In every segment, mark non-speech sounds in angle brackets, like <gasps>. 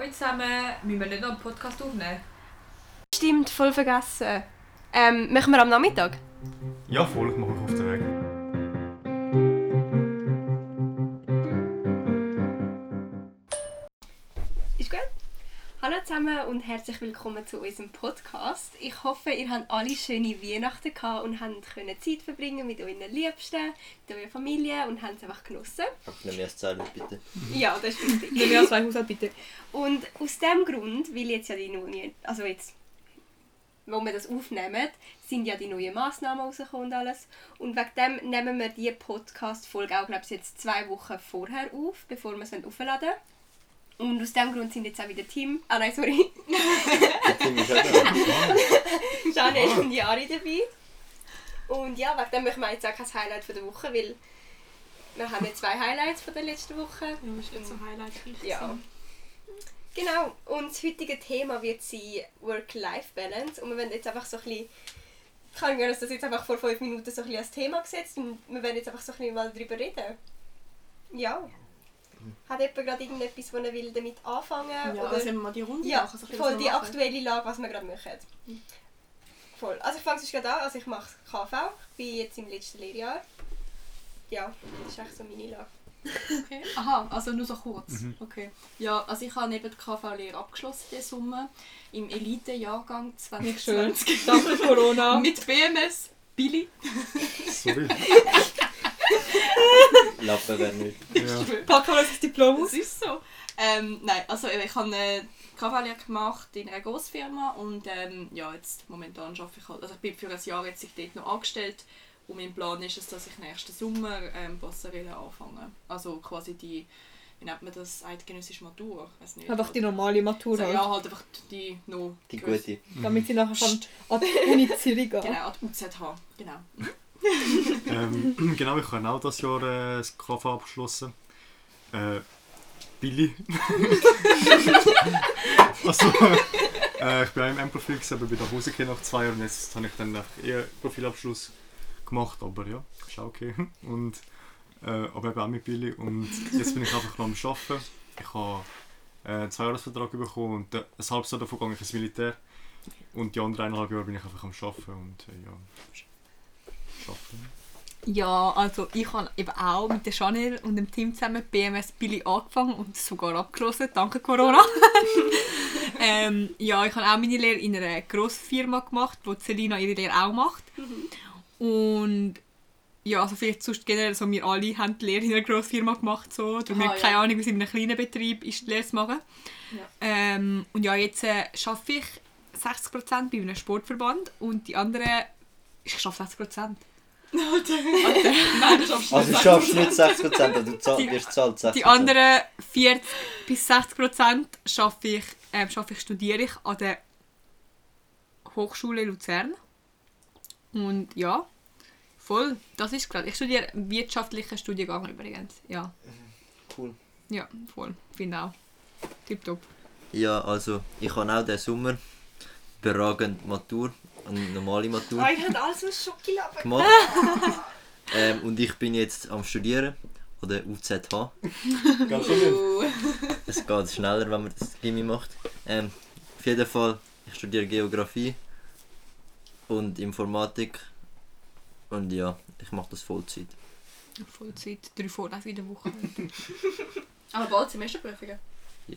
Hallo zusammen, müssen wir nicht noch einen Podcast aufnehmen? Stimmt, voll vergessen. Ähm, machen wir am Nachmittag? Ja, voll, ich mache mich auf den Weg. Hallo zusammen und herzlich willkommen zu unserem Podcast. Ich hoffe, ihr habt alle schöne Weihnachten gehabt und habt können Zeit verbringen mit euren Liebsten, mit eurer Familie und habt es einfach genossen. Nimm mir das Zeilen, bitte. Ja, das ist wichtig. Nehmen wir zwei Haushalte bitte. Und aus dem Grund, weil jetzt ja die neuen, also jetzt, wo wir das aufnehmen, sind ja die neuen Massnahmen rausgekommen und alles. Und wegen dem nehmen wir die Podcast-Folge auch, glaube ich, jetzt zwei Wochen vorher auf, bevor wir es aufladen wollen. Und aus dem Grund sind jetzt auch wieder Team, ah nein, sorry, Tim ist auch da. Janel und Jari dabei. Und ja, wegen dem machen wir jetzt auch kein Highlight von der Woche, weil wir haben ja zwei Highlights von der letzten Woche. Ja, ist nicht so highlightreich. Ja. Genau, und das heutige Thema wird sein Work-Life-Balance. Und wir werden jetzt einfach so ein bisschen. Ich habe mir das jetzt einfach vor fünf Minuten so ein bisschen als Thema gesetzt und wir werden jetzt einfach so ein bisschen mal darüber reden. Ja. Hat jemand gerade irgendetwas, wo er will damit anfangen Ja, Oder? also wenn wir mal die Runde Ja, machen, so voll was die machen. aktuelle Lage, was wir gerade machen. Voll. Also ich fange sonst gerade an. Also ich mache KV. Ich bin jetzt im letzten Lehrjahr. Ja, das ist echt so meine Lage. Okay. Aha, also nur so kurz. Okay. Ja, also ich habe neben der KV-Lehre abgeschlossen diesen Sommer im Elite-Jahrgang 2020. Danke Corona. <laughs> Mit BMS Billy. Sorry. <laughs> Lappen wäre nicht. Ja. Packen wir das Diplom Das aus. ist so. Ähm, nein, also eben, ich habe eine KV-Lehre gemacht in einer Grossfirma und ähm, ja, jetzt momentan arbeite ich halt, also ich bin für ein Jahr jetzt dort noch angestellt und mein Plan ist es, dass ich nächsten Sommer ähm, Passerelle anfange. Also quasi die, wie nennt man das, eidgenössische Matur? Weiß nicht. Einfach die normale Matur also, halt. Ja, halt einfach die noch Die gute. Damit sie nachher kann an die Uni Zürich gehen. Genau, an die UZH, genau. <laughs> ähm, <clears throat> genau, ich habe auch das Jahr äh, das KV abgeschlossen. Äh, Billy. <laughs> also, äh, ich bin auch im M-Profil, aber bin nach Hause gekommen nach zwei Jahren. Jetzt habe ich dann einfach eher Profilabschluss gemacht, aber ja, ist auch okay. <laughs> Und, äh, aber eben auch mit Billy. Und jetzt bin ich einfach noch am Arbeiten. Ich habe äh, einen Zweijahresvertrag bekommen und äh, ein halbes Jahr davon gehe ich ins Militär. Und die anderen eineinhalb Jahre bin ich einfach am Arbeiten und äh, ja, arbeiten. Ja, also ich habe eben auch mit der Chanel und dem Team zusammen BMS Billy angefangen und sogar abgeschlossen, danke Corona. <laughs> ähm, ja, ich habe auch meine Lehre in einer Grossfirma gemacht, wo Selina ihre Lehre auch macht. Und ja, also vielleicht sonst generell so, wir alle haben die Lehre in einer Grossfirma gemacht, so. Aha, wir haben keine ja. Ahnung, wie es in einem kleinen Betrieb ist, die Lehre zu machen. Ja. Ähm, und ja, jetzt äh, arbeite ich 60% bei einem Sportverband und die anderen, ich arbeite 60%. Nein, das schaffst du Also du nicht. schaffst nicht 60%, aber du zahl, Die- wirst gezahlt 60%. Die anderen 40 bis 60 Prozent schaffe ich, ähm, schaffe ich, studiere ich an der Hochschule Luzern. Und ja, voll, das ist gerade. Ich studiere wirtschaftlichen Studiengang übrigens. Ja, Cool. ja, voll. Finde auch. Tipptopp. Ja, also ich habe auch diesen Sommer beragend Matur und normale Matur Ah, ich habe alles aus Schokolade. <laughs> gemacht. ähm, und ich bin jetzt am Studieren an der UZH. Ganz schön. Es geht schneller, wenn man das Gimmi macht. Ähm, auf jeden Fall, ich studiere Geografie und Informatik. Und ja, ich mache das Vollzeit. Vollzeit, drei Vorlesungen in der Woche. <laughs> aber bald Semesterprüfungen.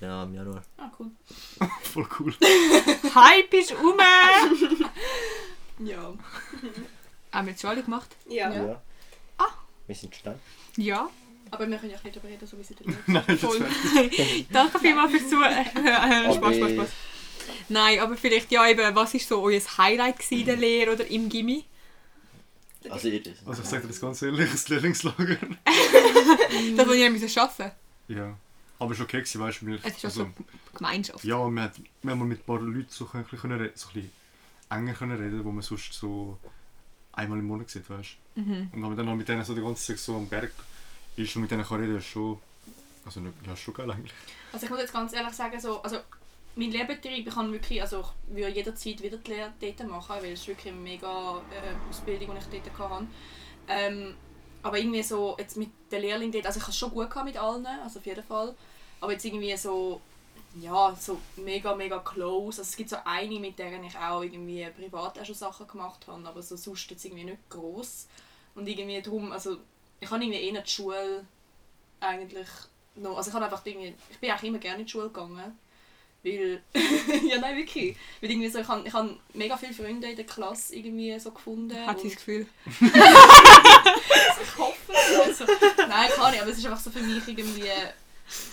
Ja, im Januar. Ah, cool. <laughs> Voll cool. Hype ist um! <laughs> Ja. Haben wir jetzt schon alle gemacht? Ja. Ja. Ah. Wir sind schnell. Ja. Aber wir können ja nicht darüber reden, so wie sie da <laughs> Nein, das Voll. Danke vielmals fürs Zuhören. Spaß, Spaß, Aber- Spaß. Nein, aber vielleicht ja eben, was war so euer Highlight in der Lehre oder im Gimmi? Also, ihr, Also ich sage dir das ganz ehrlich, das Lehrlingslager. Das, was ihr müssen arbeiten Ja. Aber es war okay, gewesen, weißt du, Es ist also, also Gemeinschaft. Ja, man hat, wir haben mal mit ein paar Leuten so, ein bisschen, können reden- so ein bisschen enger können reden, wo man sonst so einmal im Monat sieht, weißt du. Mhm. Und wenn man dann noch mit denen so die ganze Zeit so am Berg ist und mit denen kann reden, ist schon, also nicht, ja, ist schon geil eigentlich. Also ich muss jetzt ganz ehrlich sagen, so, also mein Lehrbetrieb, ich kann wirklich, also ich würde jederzeit wieder die Lehre dort machen, weil es ist wirklich eine mega äh, Ausbildung, die ich dort hatte. Ähm, aber irgendwie so, jetzt mit den Lehrlingen dort, also ich hatte es schon gut gehabt mit allen, also auf jeden Fall. Aber jetzt irgendwie so, ja, so mega, mega close. Also es gibt so eine, mit der ich auch irgendwie privat auch schon Sachen gemacht habe, aber so sonst jetzt irgendwie nicht groß Und irgendwie darum, also ich habe irgendwie eher die Schule eigentlich noch, also ich habe einfach irgendwie, ich bin auch immer gerne in die Schule gegangen. Weil, <laughs> ja nein, wirklich. Weil irgendwie so, ich habe ich hab mega viele Freunde in der Klasse irgendwie so gefunden. Hat sie das Gefühl? <laughs> <laughs> ich hoffe es. Also, nein, kann nicht, aber es ist einfach so für mich irgendwie.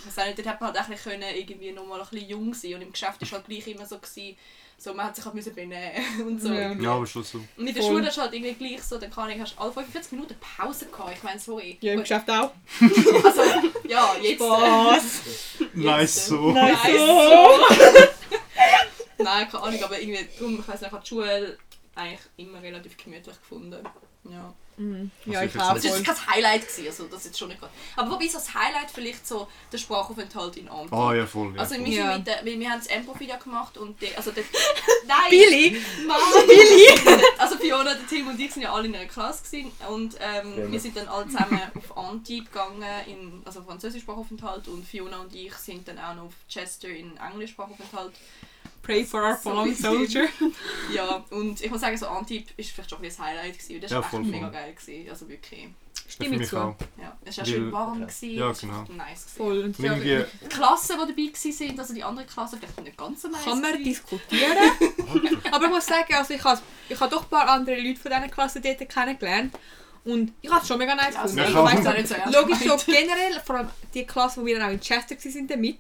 Ich weiß auch nicht, dort hat man halt auch ein bisschen können, irgendwie noch mal ein bisschen jung sein und im Geschäft war halt gleich immer so, gewesen, so man hat sich halt müssen benehmen <laughs> und so. Ja. Ja, aber schon so. Und in der Voll. Schule ist halt irgendwie gleich so, dann kann ich hast alle 45 Minuten Pause gehabt. Ich meine, sorry. Ja, im Gut, Geschäft auch. <laughs> Also, ja, jetzt. Was? Nice so. Nein, Nice. so. <laughs> Nein, keine Ahnung, aber irgendwie, darum, ich weiß nicht, ich habe die Schule eigentlich immer relativ gemütlich gefunden. Ja. Mhm. Ja, ich jetzt Das war jetzt kein Highlight, gewesen, also das jetzt schon nicht gerade. Aber wobei so das Highlight vielleicht so der Sprachaufenthalt in Antwerpen. Ah ja, voll. Ja, Also wir. Ja. sind mit der, wir, wir haben das Empo wieder gemacht und der, also der, <laughs> nein, Billy! Mann, Billy! <laughs> Also Fiona, der Tim und ich sind ja alle in einer Klasse gewesen und ähm, Ja. wir sind dann alle zusammen <laughs> auf Antibes gegangen, in, also Französischsprachaufenthalt und Fiona und ich sind dann auch noch auf Chester in Englischsprachaufenthalt. Pray for our So fallen witzig. soldier. <laughs> Ja, und ich muss sagen, so Antibes ist vielleicht schon ein bisschen das Highlight gewesen, das Ja, war echt voll, mega voll. geil gewesen, also wirklich. Ja, Stimme ich zu. auch. Ja, es war auch schön warm. Ja. Gewesen, Ja, es war genau. echt nice. Gewesen. Voll. Und ja, Die Klassen, die dabei waren, also die andere Klasse, vielleicht nicht ganz so nice. kann man diskutieren. <laughs> Aber ich muss sagen, also ich habe ich habe doch ein paar andere Leute von dieser Klasse dort kennengelernt. Und ich habe es schon mega nice Ja, also gefunden. ich Ja, weiß nicht so ernst Logisch so generell, vor allem die Klasse, wo wir dann auch in Chester waren damit,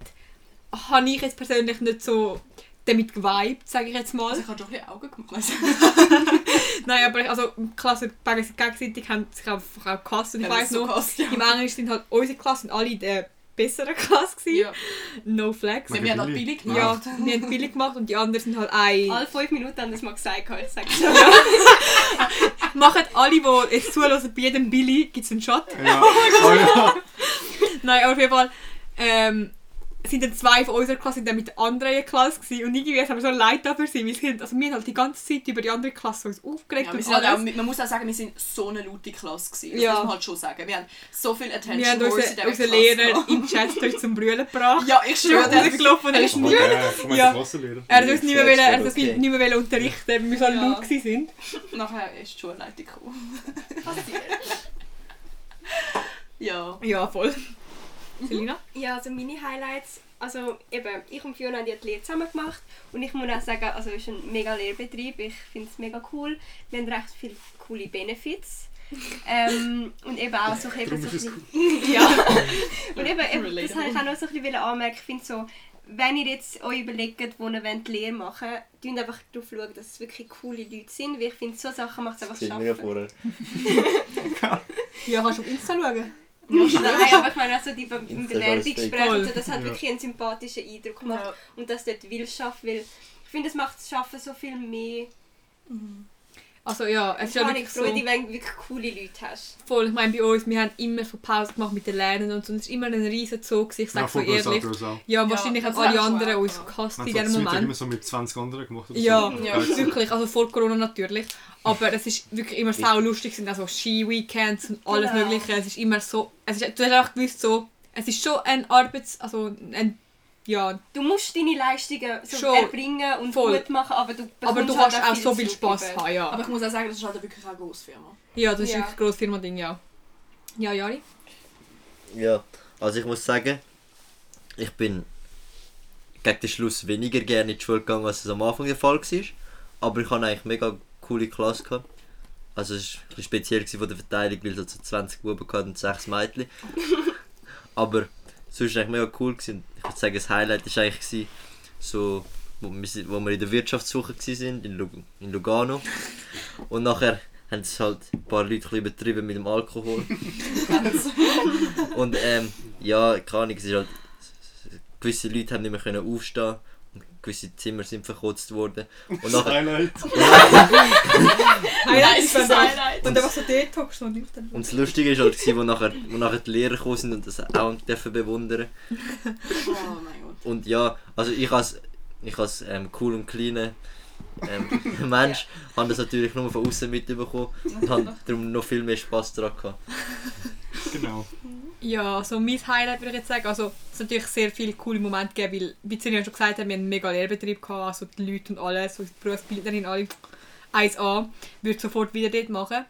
habe ich jetzt persönlich nicht so damit geweibt, sage ich jetzt mal. Also ich habe schon ein bisschen Augen gemacht. <laughs> Nein, aber ich- also die Klassen geg- gegenseitig haben sich einfach auch gehasst und ich Ja, weiss so noch, gehasst, ja. im Englisch sind halt unsere Klassen alle in der besseren Klasse gewesen. Ja. No flex. Wir haben halt Billy. billig Ja, gemacht. wir haben billig gemacht und die anderen sind halt ein... Alle fünf Minuten haben das mal gesagt, ich sage <laughs> Machen alle, die jetzt zuhören, bei jedem Billy gibt es einen Shot. ja, <laughs> oh, ja. Nein, aber auf jeden Fall ähm, sind dann zwei von unserer Klasse dann mit der anderen Klasse gewesen. und irgendwie haben wir so leid dafür sein. Wir, sind, also wir haben halt die ganze Zeit über die andere Klasse uns aufgeregt Ja, und halt auch, alles. man muss auch sagen, wir sind so eine laute Klasse gewesen. Das Ja. muss man halt schon sagen. Wir haben so viel Attention wir haben unseren Klasse Lehrer gehabt. im Chester zum Brüllen gebracht. Ja, ich schwöre, der rausgelaufen und er ist Oh, nie, ja, er hat uns nicht mehr, wollen, er hat uns nicht mehr wollen unterrichten, weil wir so Ja. laut gewesen sind. Nachher ist die Schulleitung gekommen. <laughs> ja. Ja, voll. Selina? Ja, also meine Highlights, also eben, ich und Fiona haben die Lehre zusammen gemacht und ich muss auch sagen, also es ist ein mega Lehrbetrieb, ich finde es mega cool. Wir haben recht viele coole Benefits. ähm, und eben auch so, eben so ein bisschen- ja. <laughs> Und eben, eben das habe ich auch noch so ein bisschen anmerken, ich finde so, wenn ihr jetzt euch überlegt, wo ihr die Lehre machen wollt, schaut einfach darauf, schauen, dass es wirklich coole Leute sind, weil ich finde, so Sachen macht es einfach schaffen. vorher. <laughs> Ja, kannst du auf Insta schauen? Nein, aber ich meine also die Be im Insta Bewerbungsgespräch, Voll. und so, das hat Ja. wirklich einen sympathischen Eindruck gemacht. Ja. Und dass dort will schaffen, weil ich finde, es macht das Schaffen so viel mehr. Also ja, es ist ja wirklich Freude, so. wenn du wirklich coole Leute hast. Voll, ich meine bei uns, wir haben immer so Pause gemacht mit den Lernen und so. es ist immer ein riesen Zug, ich Ja, sage so voll groß ehrlich. auch. Ja, Ja, wahrscheinlich haben alle anderen auch uns gehasst in Man diesem hat so immer Moment. so mit 20 anderen gemacht. Ja, so. Ja. wirklich, also vor Corona natürlich. Aber es ist wirklich immer sau lustig, es sind also Ski-Weekends und alles Genau. mögliche. Es ist immer so, es ist, du hast auch gewusst so, es ist schon ein Arbeits, also ein, ja, Du musst deine Leistungen so Schon. erbringen und Voll. gut machen, aber du aber du bekommst hast halt auch so viel über. haben, ja. Aber ich muss auch sagen, das ist halt wirklich auch eine Grossfirma. Ja, das ist Ja. wirklich ein grosses Firma-Ding, ja. Ja, Jari? Ja, also ich muss sagen, ich bin gegen den Schluss weniger gerne in die Schule gegangen, als es am Anfang der Fall war. Aber ich hatte eigentlich mega coole Klasse. Gehabt. Also es war ein bisschen speziell von der Verteilung, weil es so 20 Buben und 6 Mädchen. <laughs> Aber sonst eigentlich mega cool. Gewesen. Ich würde sagen, das Highlight war eigentlich gewesen, so, wo wir, wo wir in der Wirtschaftswoche waren, in, Lug in Lugano. Und nachher haben es halt ein paar Leute ein übertrieben mit dem Alkohol. <laughs> Und ähm, ja, keine Ahnung, es ist halt, gewisse Leute haben nicht mehr können aufstehen und gewisse Zimmer sind verkotzt worden. Und nachher, Highlight. <laughs> Highlight ist Highlight. Und einfach so dort so nicht. und das Lustige war halt, gewesen, wo, nachher, wo nachher die Lehrer gekommen sind und das auch dürfen bewundern. Oh mein Gott. Und ja, also ich als, ich als ähm, cool und kleiner ähm, <laughs> Mensch habe das natürlich nur von außen mitbekommen und habe <laughs> darum noch viel mehr Spass daran gehabt. Genau. Ja, so mein Highlight würde ich jetzt sagen, also es hat natürlich sehr viele coole Momente gegeben, weil, wie Cindy ja schon gesagt hat, wir haben einen mega Lehrbetrieb gehabt, also die Leute und alles, so die Berufsbildnerin, alle 1A, würde sofort wieder dort machen.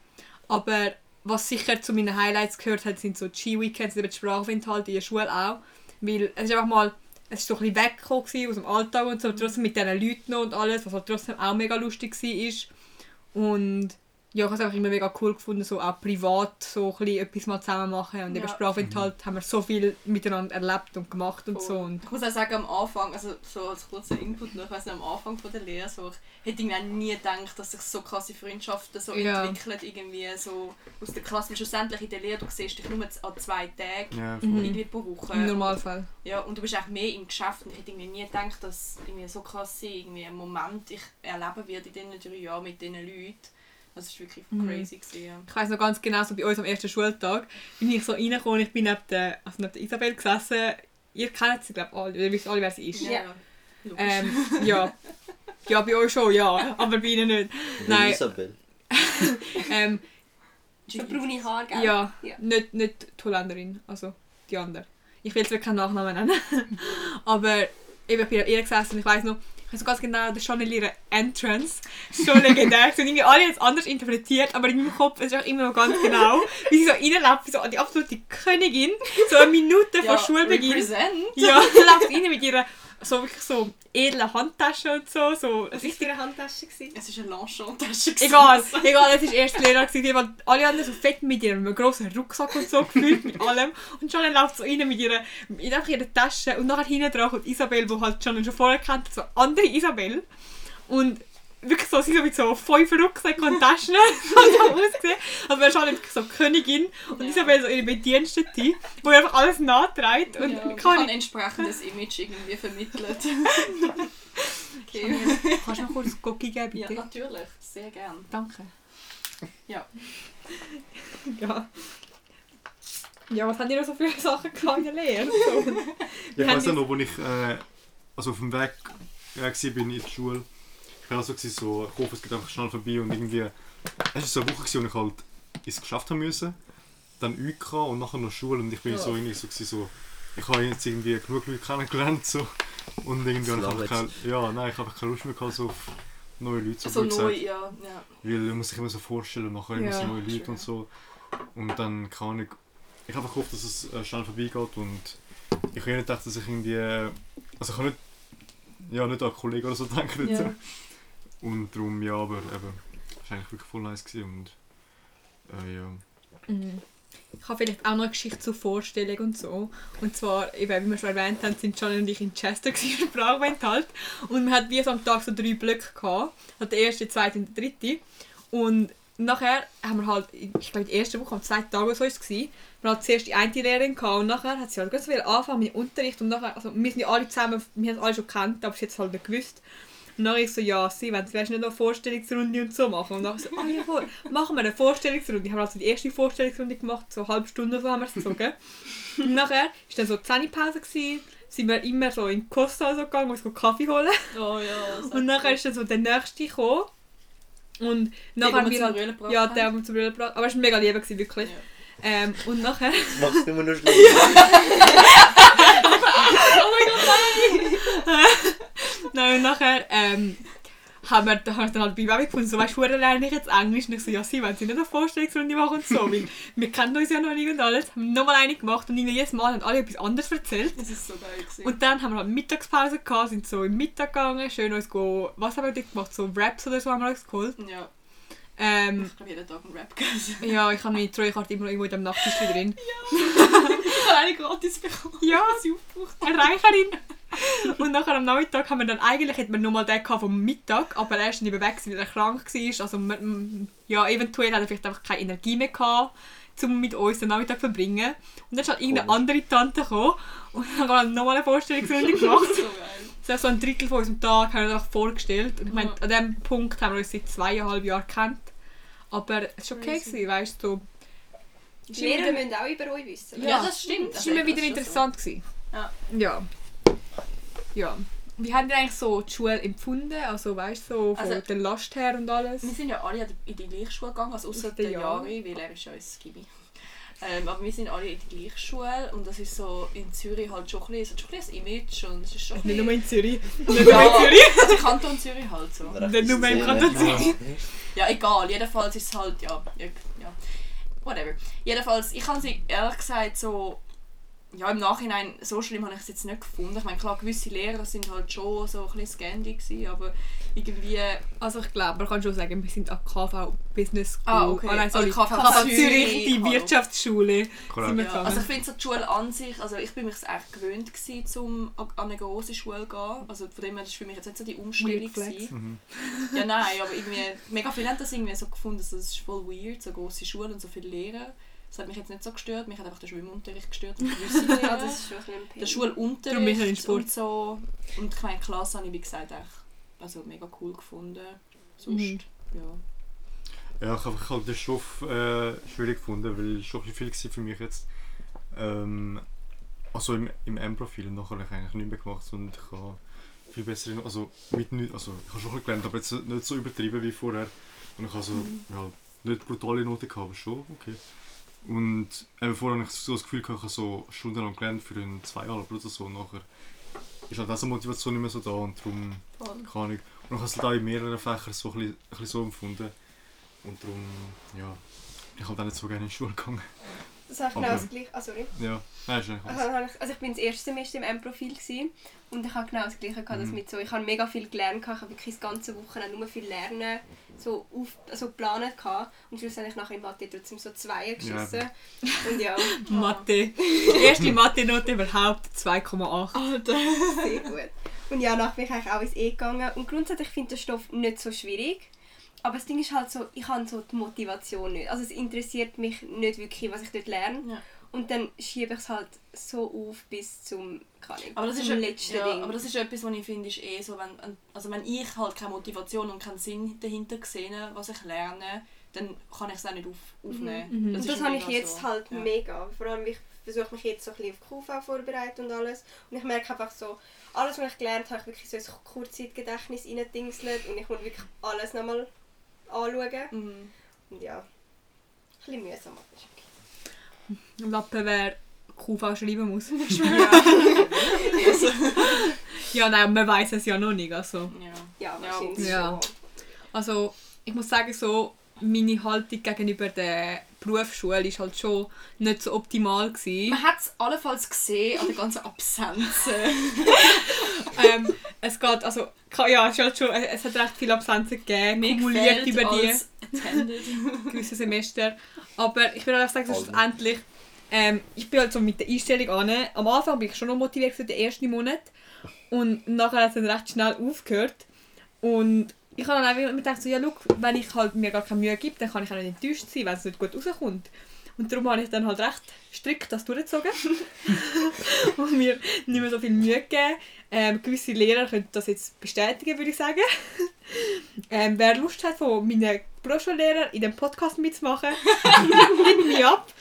Aber was sicher zu meinen Highlights gehört hat, sind so die Ski-Weekends, eben die Sprachaufenthalte in der Schule auch, weil es ist einfach mal, es ist so ein bisschen weggekommen aus dem Alltag und so, trotzdem mit diesen Leuten und alles, was halt trotzdem auch mega lustig war. Und ja, ich habe es einfach immer mega cool gefunden, so auch privat so ein etwas mal zusammen machen. Und Ja. eben Sprachaufenthalt haben wir so viel miteinander erlebt und gemacht und so. Und Ich muss auch sagen, am Anfang, also so als kurzer Input noch, ich weiss nicht, am Anfang von der Lehre, so, ich hätte irgendwie auch nie gedacht, dass sich so krasse Freundschaften so Ja. entwickeln, irgendwie so aus der Klasse. Weil schlussendlich in der Lehre, du siehst dich nur an zwei Tagen, Ja, Mhm. irgendwie pro Woche. im Normalfall. Ja, und du bist auch mehr im Geschäft und ich hätte irgendwie nie gedacht, dass irgendwie so krasse irgendwie ein Moment ich erleben werde in diesen drei Jahren mit diesen Leuten. Das war wirklich Mhm. crazy. Gewesen, ja. Ich weiss noch ganz genau, so bei uns am ersten Schultag bin ich so reingekommen und ich bin neben der, also neben der Isabel gesessen. Ihr kennt sie, glaube ich, alle. Ihr wisst alle, wer sie ist. Ja. Ähm, ja. Ja, bei euch schon, ja. Aber bei ihnen nicht. Nein. Isabel. <laughs> Ähm, So braune Haare, gell? ja, Ja. Nicht, nicht die Holländerin, also die andere. Ich will jetzt wirklich keinen Nachnamen nennen. <laughs> Aber eben, ich bin an ihr gesessen und ich weiss noch, ich weiß noch ganz genau, der Chanel ihre Entrance so legendär. Und irgendwie alle haben es anders interpretiert, aber in meinem Kopf ist es auch immer noch ganz genau, wie sie so reinläuft, wie so die absolute Königin, so eine Minute vor Schulbeginn. Represent. Ja, <laughs> läuft rein mit ihrer so wirklich so edlen Handtasche und so. so Was war eine Handtasche? gewesen? Es war eine Lanchon-Tasche. gewesen. Egal, <laughs> egal, es war erst Lehrer, gewesen, weil alle anderen so fett mit ihrem grossen Rucksack und so gefüllt mit allem. Und Janelle läuft so rein mit ihrer, mit einfach ihrer Tasche und nachher hinten dran kommt Isabel, die halt Janelle schon vorher kennt, so andere Isabel. Und wirklich so, sie so mit so fünf Rucksäcken und Taschen <laughs> so ausgesehen. Also wäre Janelle wirklich so Königin und Ja. Isabel so ihre Bedienstete, die einfach alles nahträgt. Und Ja, kann ein entsprechendes Image irgendwie vermittelt. <laughs> okay. kannst du mir kurz ein Cookie geben, Ja, bitte? natürlich. Sehr gern. Danke. Ja. Ja. Ja, was habt ihr noch so für Sachen Lehre? <laughs> So. Ich weiß die- noch, wo ich äh, also auf dem Weg äh, war bin in die Schule. Ich war also gewesen, so, ich hoffe, es geht einfach schnell vorbei und irgendwie, es war so eine Woche, gewesen, wo ich halt ins Geschäft haben musste, dann UK und nachher noch Schule und ich bin Ja. so irgendwie so, gewesen, so ich habe jetzt irgendwie genug Leute kennengelernt so und irgendwie habe ich einfach keine, ja, nein, ich habe einfach keine Lust mehr gehabt, so auf neue Leute, so, So blöd neu, gesagt. ja. ja. Weil man muss sich immer so vorstellen, und nachher immer so neue Leute und so. Und dann kann ich. Ich habe einfach gehofft, dass es äh, schnell vorbeigeht und ich habe nicht gedacht, dass ich irgendwie. äh, Also ich habe nicht. Ja, nicht an Kollegen oder so <laughs> denken. Ja. Und darum, ja, aber eben. Es war eigentlich wirklich voll nice und. Äh, ja. Mhm. Ich habe vielleicht auch noch eine Geschichte zur Vorstellung und so. Und zwar, eben, wie wir schon erwähnt haben, sind John und ich in Chester <laughs> gewesen, Sprachwend halt. Und wir hatten wie so am Tag so drei Blöcke gehabt. Halt der erste, der zweite und der dritte. Und nachher haben wir halt, ich glaube die erste Woche, am zweiten Tag oder so gewesen, wir hatten zuerst die eine Lehrerin und nachher hat sie halt ganz viel angefangen mit dem Unterricht und nachher, also wir sind ja alle zusammen, wir haben alle schon gekannt, aber sie hat es halt nicht gewusst. Und dann ich so, ja, sie, wenn du willst, nicht noch eine Vorstellungsrunde und so machen. Und dann so, ah ja, voll, machen wir eine Vorstellungsrunde. Wir haben also die erste Vorstellungsrunde gemacht, so eine halbe Stunde oder so haben wir es gezogen. <laughs> und nachher war dann so die Zähnepause, gewesen, sind wir immer so in Costa so gegangen, uns Kaffee holen. Oh ja. Und nachher ist dann so der nächste gekommen. Und nachher haben wir wir zum halt, ja, haben. der, der wir zum Brüllen gebracht Aber es war mega lieb, gewesen, wirklich. Ja. Ähm, und nachher... Das macht es immer noch <laughs> schlimmer. <laughs> Nein, und nachher ähm, haben wir, haben wir dann halt bei Baby gefunden, so weißt du, lerne ich jetzt Englisch? Und ich so, ja, sie wollen sie nicht eine Vorstellungsrunde machen und so, <laughs> weil wir kennen uns ja noch nicht und alles. Haben nochmal eine gemacht und irgendwie jedes Mal haben alle etwas anderes erzählt. Das ist so geil. Gewesen. Und dann haben wir halt Mittagspause gehabt, sind so im Mittag gegangen, schön uns go, was haben wir dort gemacht, so Raps oder so haben wir uns geholt. ja, Ähm, ich habe jeden Tag einen Rap gegessen. <laughs> ja, ich habe meine Treuekarte immer noch irgendwo in dem Nachttisch drin. Ich habe eine gratis bekommen. Ja. <laughs> ich aufgebraucht Eine Reicherin. <laughs> Und nachher am Nachmittag haben wir dann eigentlich hätten wir nochmal den vom Mittag, aber er ist nicht mehr weg, weil er krank war. Also wir- m- ja, eventuell hat er vielleicht einfach keine Energie mehr gehabt, um mit uns den Nachmittag zu verbringen. Und dann ist halt irgendeine andere Tante gekommen und <laughs> dann haben wir nochmal eine Vorstellungsrunde gemacht. <laughs> So. Das ist so ein Drittel von unserem Tag haben wir uns einfach vorgestellt. Und ich meine, Ja. an diesem Punkt haben wir uns seit zweieinhalb Jahren kennt. Aber es war okay, gewesen, weißt du. Die Es Lehrer müssen auch über euch wissen. Ja, das stimmt. es war immer Das wieder interessant. gewesen. Ja. Ja. Ja. Wie haben ihr eigentlich so die Schule empfunden? Also weißt du, so von Also- der Last her und alles? Wir sind ja alle in die gleiche Schule gegangen, also außer Aus der der Jari. Weil er ist ja unser Gibi. Ähm, aber wir sind alle in der gleichen Schule und das ist so in Zürich halt schon ein bisschen, es hat schon ein bisschen ein Image und es ist schon ein Nicht nur bisschen... in Zürich. Nicht nur in Zürich. <laughs> <laughs> also Kanton Zürich halt so. Nicht nur im Kanton Zürich. Ja, egal. Jedenfalls ist es halt, ja, ja, ja. Whatever. Jedenfalls, ich habe sie ehrlich gesagt so, ja, im Nachhinein, so schlimm habe ich es jetzt nicht gefunden. Ich meine, klar, gewisse Lehrer sind halt schon so ein bisschen scandy gewesen, aber irgendwie... Also ich glaube, man kann schon sagen, wir sind an KV Business School. Ah, okay. Ah, nein, sorry. Also KV KV Zürich, Zürich, die hallo. Wirtschaftsschule. Korrekt. Sind wir Ja, also ich finde so die Schule an sich, also ich bin mich echt gewöhnt gewesen, zum an eine große Schule zu gehen. Also von dem her, das war für mich jetzt nicht so die Umstellung. Gewesen. <laughs> Ja nein, aber irgendwie, mega viele haben das irgendwie so gefunden, dass das ist voll weird, so große Schulen und so viele Lehrer. Das hat mich jetzt nicht so gestört, mich hat einfach der Schwimmunterricht gestört und <laughs> Ja, das ist schon ein der er Schulunterricht Sport. und so. Und ich meine, die Klasse habe ich wie gesagt echt, also mega cool gefunden. Sonst, Mhm. ja. Ja, ich habe halt den Stoff äh, schwierig gefunden, weil es schon ein bisschen viel war für mich jetzt. Ähm, also im, im M-Profil und nachher habe ich eigentlich nichts mehr gemacht und ich habe viel besser, also mit nicht, also ich habe schon gelernt, aber jetzt nicht so übertrieben wie vorher. Und ich habe so, ja, nicht brutale Noten gehabt, aber schon okay. Und eben vorher habe ich so das Gefühl gehabt, ich habe so stundenlang gelernt für ein zweieinhalb oder so und nachher ist halt diese Motivation nicht mehr so da und darum keine Ahnung. Und ich habe es halt auch in mehreren Fächern so ein bisschen, ein bisschen so empfunden. Und darum, ja, ich habe dann nicht so gerne in die Schule gegangen. Das habe ich genau Okay. das gleiche. Ah, sorry. Ja, nein, ist eigentlich Also, ich, also ich bin das erste Semester im M-Profil und ich habe genau das gleiche gehabt, Mhm. mit so, ich habe mega viel gelernt, gehabt, ich habe wirklich das ganze Wochenende nur viel lernen, so, auf, also geplant gehabt und schlussendlich nachher in Mathe trotzdem so Zweier geschissen. <laughs> Und ja, Mathe. Die erste Mathe-Note überhaupt 2,8. Alter. sehr gut. Und ja, nachher bin ich eigentlich auch ins E gegangen und grundsätzlich finde ich den Stoff nicht so schwierig. Aber das Ding ist halt so, ich habe so die Motivation nicht. Also es interessiert mich nicht wirklich, was ich dort lerne. Ja. Und dann schiebe ich es halt so auf bis zum, keine Ahnung, Aber das, ist letzten ja, Ding. aber das ist etwas, was ich finde, ist eh so, wenn, also wenn ich halt keine Motivation und keinen Sinn dahinter sehe, was ich lerne, dann kann ich es auch nicht auf, aufnehmen. Mhm. Und ist das habe ich jetzt so. halt ja. mega. Vor allem, ich versuche mich jetzt so ein bisschen auf QV vorbereiten und alles. Und ich merke einfach so, alles, was ich gelernt habe, habe ich wirklich so ins Kurzzeitgedächtnis reingedingselt und ich muss wirklich alles nochmal anschauen. Mhm. Und ja, ein bisschen mühsam, aber ist okay. Lappen, wer QV schreiben muss. <laughs> Ja. <laughs> Ja, nein, man weiß es ja noch nicht. Also, ja. Ja, Ja, wahrscheinlich ja. schon. also ich muss sagen, so, meine Haltung gegenüber der Berufsschule war halt schon nicht so optimal. Gewesen. Man hat es allenfalls gesehen an den ganzen Absenzen. <laughs> <laughs> ähm, es geht, also, ja, es, halt schon, es hat recht viele Absenzen gegeben, kumuliert über die <laughs> gewissen Semester. Aber ich will auch sagen, schlussendlich, ähm, ich bin halt so mit der Einstellung an. Am Anfang bin ich schon noch motiviert für den ersten Monat. Und nachher hat es dann recht schnell aufgehört. Und ich habe dann einfach immer gedacht, so, ja, look, wenn ich halt mir gar keine Mühe gebe, dann kann ich auch nicht enttäuscht sein, wenn es nicht gut rauskommt. Und darum habe ich dann halt recht strikt das durchgezogen. <laughs> und mir nicht mehr so viel Mühe gegeben. Ähm, gewisse Lehrer können das jetzt bestätigen, würde ich sagen. ähm, wer Lust hat, von meinen Berufsschullehrern in dem Podcast mitzumachen, <laughs> hit mich <laughs> ab.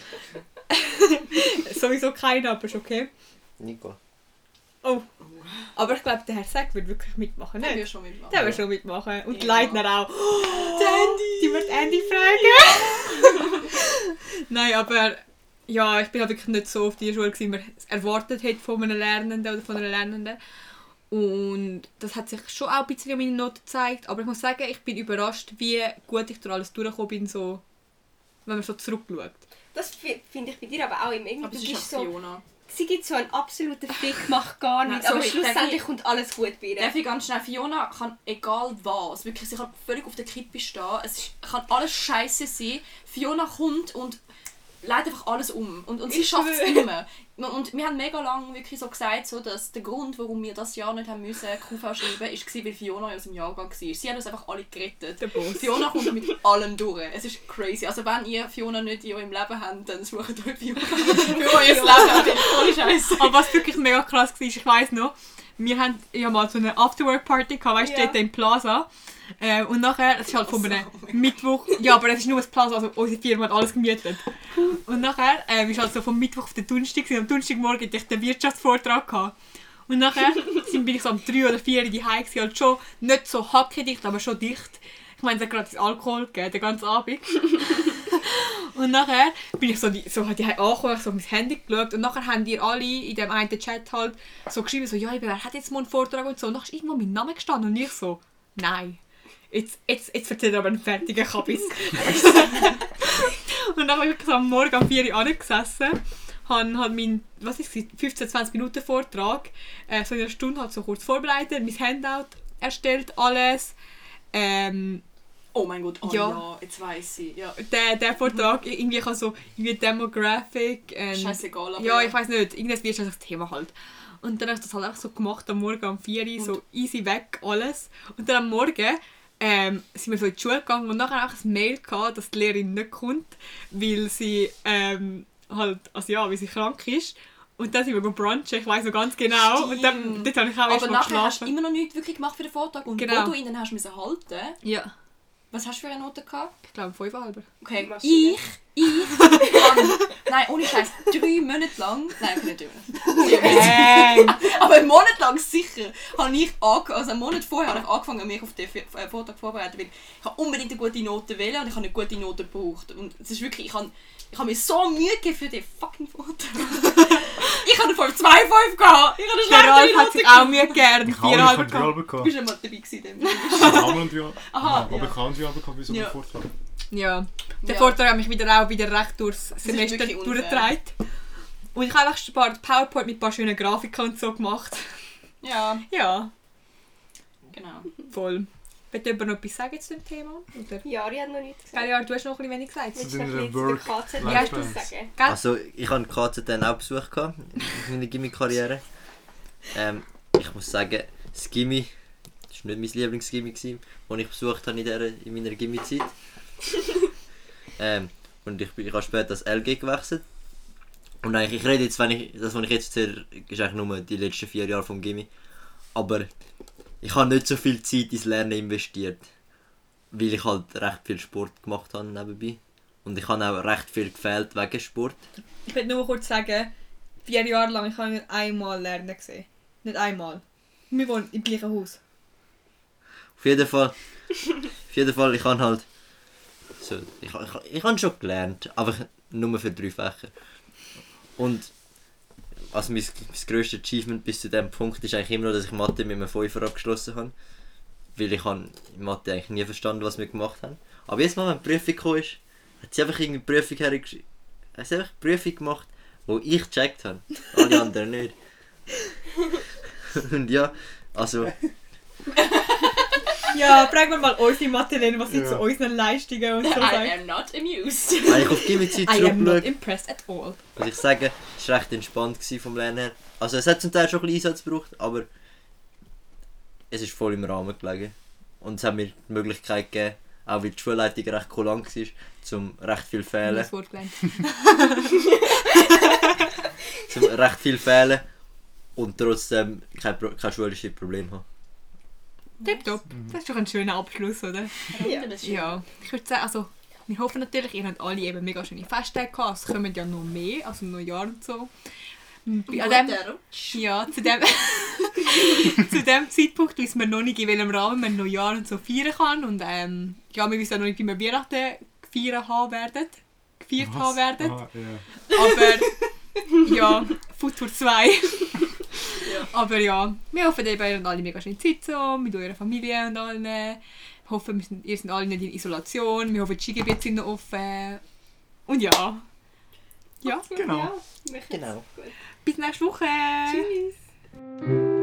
Sowieso keiner, aber ist okay. Nico. Oh. Aber ich glaube, der Herr Sack wird wirklich mitmachen, Der will schon mitmachen. Der wird schon mitmachen. Und die Ja. Leitner auch. <gasps> Andy! Die wird Andy fragen. <laughs> <laughs> Nein, aber ja, ich bin halt wirklich nicht so auf die Schule, wie man es erwartet hätte von einem Lernenden oder von einer Lernenden. Und das hat sich schon auch ein bisschen an meinen Noten gezeigt. Aber ich muss sagen, ich bin überrascht, wie gut ich durch alles durchgekommen bin, so, wenn man so zurückschaut. Das fi- finde ich bei dir aber auch immer. Irgendwie, Aber du ist bist auch so, Fiona. Sie gibt so einen absoluten Fick, macht gar Nein, nichts, aber schlussendlich ich- kommt alles gut bei ihr. Darf ich ganz schnell, Fiona kann egal was, wirklich, sie kann völlig auf der Kippe stehen, es kann alles scheiße sein. Fiona kommt und leitet einfach alles um und, und sie schafft es immer. Und wir haben mega lange wirklich so gesagt, so, dass der Grund, warum wir das Jahr nicht haben müssen, QV schreiben, war, weil Fiona aus dem Jahrgang war. Sie hat uns einfach alle gerettet. Der Boss. Fiona kommt mit allem durch. Es ist crazy. Also wenn ihr Fiona nicht in eurem Leben habt, dann sucht euch Fiona <laughs> für euer Leben. Ohne Scheiße. Aber was wirklich mega krass war, ich weiss noch, wir haben ja mal so eine Afterwork-Party gehabt, weißt du, Ja. dort im Plaza. Äh, und nachher, es ist halt von einem Mittwoch, ja, aber es ist nur das Plaza, also unsere Firma hat alles gemietet. Und nachher ähm, ist halt so vom Mittwoch auf den Donnerstag, gewesen. am Donnerstagmorgen hatte ich den Wirtschaftsvortrag. Gehabt. Und nachher <laughs> sind, bin ich so um 3 oder 4 Uhr daheim gewesen, halt schon nicht so hackedicht, aber schon dicht. Ich meine, es hat gerade Alkohol gegeben, den ganzen Abend. <laughs> Und nachher bin ich so, die, so die angekommen, ich so auf mein Handy geschaut und nachher haben die alle in dem einen Chat halt so geschrieben, so, ja, wer hat jetzt mal einen Vortrag und so. Und nachher ist irgendwo mein Name gestanden und ich so, nein. Jetzt, jetzt, jetzt erzählt er aber einen fertigen Kabis. <laughs> <laughs> und dann habe ich am Morgen um 4 Uhr angesessen, habe hab meinen, was ist es, 15, 20 Minuten Vortrag, äh, so in einer Stunde halt so kurz vorbereitet, mein Handout erstellt, alles. Ähm, Oh mein Gott, oh Ja. ja, jetzt weiß ich. Ja. der, der Vortrag, irgendwie kann so irgendwie Demographic. ähm, Scheißegal, aber ja, ich weiß nicht, schon das Thema halt. Und dann habe ich das halt auch so gemacht, am Morgen um 4 Uhr, so easy weg, alles. Und dann am Morgen ähm, sind wir so in die Schule gegangen und nachher auch ein Mail gehabt, dass die Lehrerin nicht kommt, weil sie ähm, halt, also ja, weil sie krank ist. Und dann sind wir brunchen, ich weiß noch ganz genau. Und dann Stimmt. dort habe ich auch Aber erst mal nachher hast du geschlafen. immer noch nichts wirklich gemacht für den Vortrag. Und Genau. wo du ihn dann hast müssen halten, Ja, was hast du für eine Note gehabt? ich glaube 5,5. Okay, Maschine. ich, ich, habe, nein, ohne Scheiß, drei Monate lang, nein, nicht drei Monate, <laughs> aber einen Monat lang sicher, habe ich ange also einen Monat vorher habe ich angefangen, mich auf den äh, Vortrag vorzubereiten, weil ich habe unbedingt eine gute Note wählen und ich habe eine gute Note gebraucht. Und es ist wirklich, ich habe, ich habe mir so Mühe gegeben für den fucking Vortrag. ich habe voll 2,5 gehabt. Ich habe eine Der Ralf schlechte hat Note sich auch Mühe gegeben, Ich habe nicht 4,5 von gehabt. Du bekommen. bist ja mal dabei gewesen. habe und ja. Aha, aber ja. ich habe nicht bekommen bei so einem Ja. Vortrag. Ja, der Ja. Vortrag hat mich wieder auch wieder recht durchs Semester durchgetragen. Und ich habe einfach ein paar PowerPoint mit ein paar schönen Grafiken und so gemacht. Ja, Ja, genau. voll. Wollt ihr noch etwas sagen zu dem Thema? Oder? Jari hat noch nichts gesagt. Ja, du hast noch ein bisschen wenig gesagt. Willst Zu du der Work- Wie hast du sagen? Also, ich hatte KZN auch Besuch gehabt, in meiner Gimmi-Karriere. Ähm, ich muss sagen, das Gimmi, das war nicht mein Lieblingsgimmi, gewesen, das ich besucht habe in, der, in meiner Gimmi-Zeit. <laughs> ähm, und ich, ich habe später das LG gewechselt. Und eigentlich, ich rede jetzt, wenn ich, das, was ich jetzt erzähle, ist eigentlich nur die letzten vier Jahre vom Gimmi. Aber ich habe nicht so viel Zeit ins Lernen investiert. Weil ich halt recht viel Sport gemacht habe nebenbei. Und ich habe auch recht viel gefehlt wegen Sport. Ich will nur kurz sagen, vier Jahre lang, ich habe nicht einmal lernen gesehen. Nicht einmal. Wir wohnen im gleichen Haus. Auf jeden Fall. auf jeden Fall, ich habe halt. So, ich, ich, ich habe schon gelernt, aber nur für drei Fächer. Und also mein, mein grösstes Achievement bis zu diesem Punkt ist eigentlich immer noch, dass ich Mathe mit einem Fünfer abgeschlossen habe. Weil ich habe in Mathe eigentlich nie verstanden, was wir gemacht haben. Aber jetzt Mal, wenn die Prüfung gekommen ist, hat sie einfach irgendeine Prüfung hergeschrieben. Hat sie einfach eine Prüfung gemacht, wo ich gecheckt habe. Alle anderen nicht. <laughs> Und ja, also <laughs> Ja, fragen wir mal unsere Mathelehrer, was sie Ja. zu unseren Leistungen und <laughs> so I sagen. am not amused. <laughs> wenn ich auf die Zeit I am not impressed at all. muss ich sagen, es war recht entspannt gewesen vom Lernen her. Also es hat zum Teil schon ein bisschen Einsatz gebraucht, aber es ist voll im Rahmen gelegen. Und es hat mir die Möglichkeit gegeben, auch weil die Schulleitung recht kulant war, zum recht viel fehlen, Das Wort gelernt. <laughs> zum recht viel fehlen und trotzdem kein, Pro kein schulisches Problem haben. Tipptopp. Das ist doch ein schöner Abschluss, oder? Ja. Ja, ich würde sagen, also, wir hoffen natürlich, ihr habt alle eben mega schöne Festtage gehabt. Es kommen ja noch mehr, also noch Jahr und so. An dem, ja, zu dem, <laughs> zu dem Zeitpunkt wissen wir noch nicht, in welchem Rahmen wir Neujahr und so feiern kann. Und ähm, ja, wir wissen auch noch nicht, wie wir Weihnachten gefeiert haben werden. Gefeiert haben werden. Ah, ja. Aber ja, Futur 2. Aber ja, wir hoffen ihr habt alle mega schöne Zeit so, mit eurer Familie und allen. Wir hoffen, wir sind, ihr seid alle nicht in Isolation. Wir hoffen, die Skigebiete sind noch offen. Und ja. Ja, Genau. Ja, Genau. bis nächste Woche. Tschüss.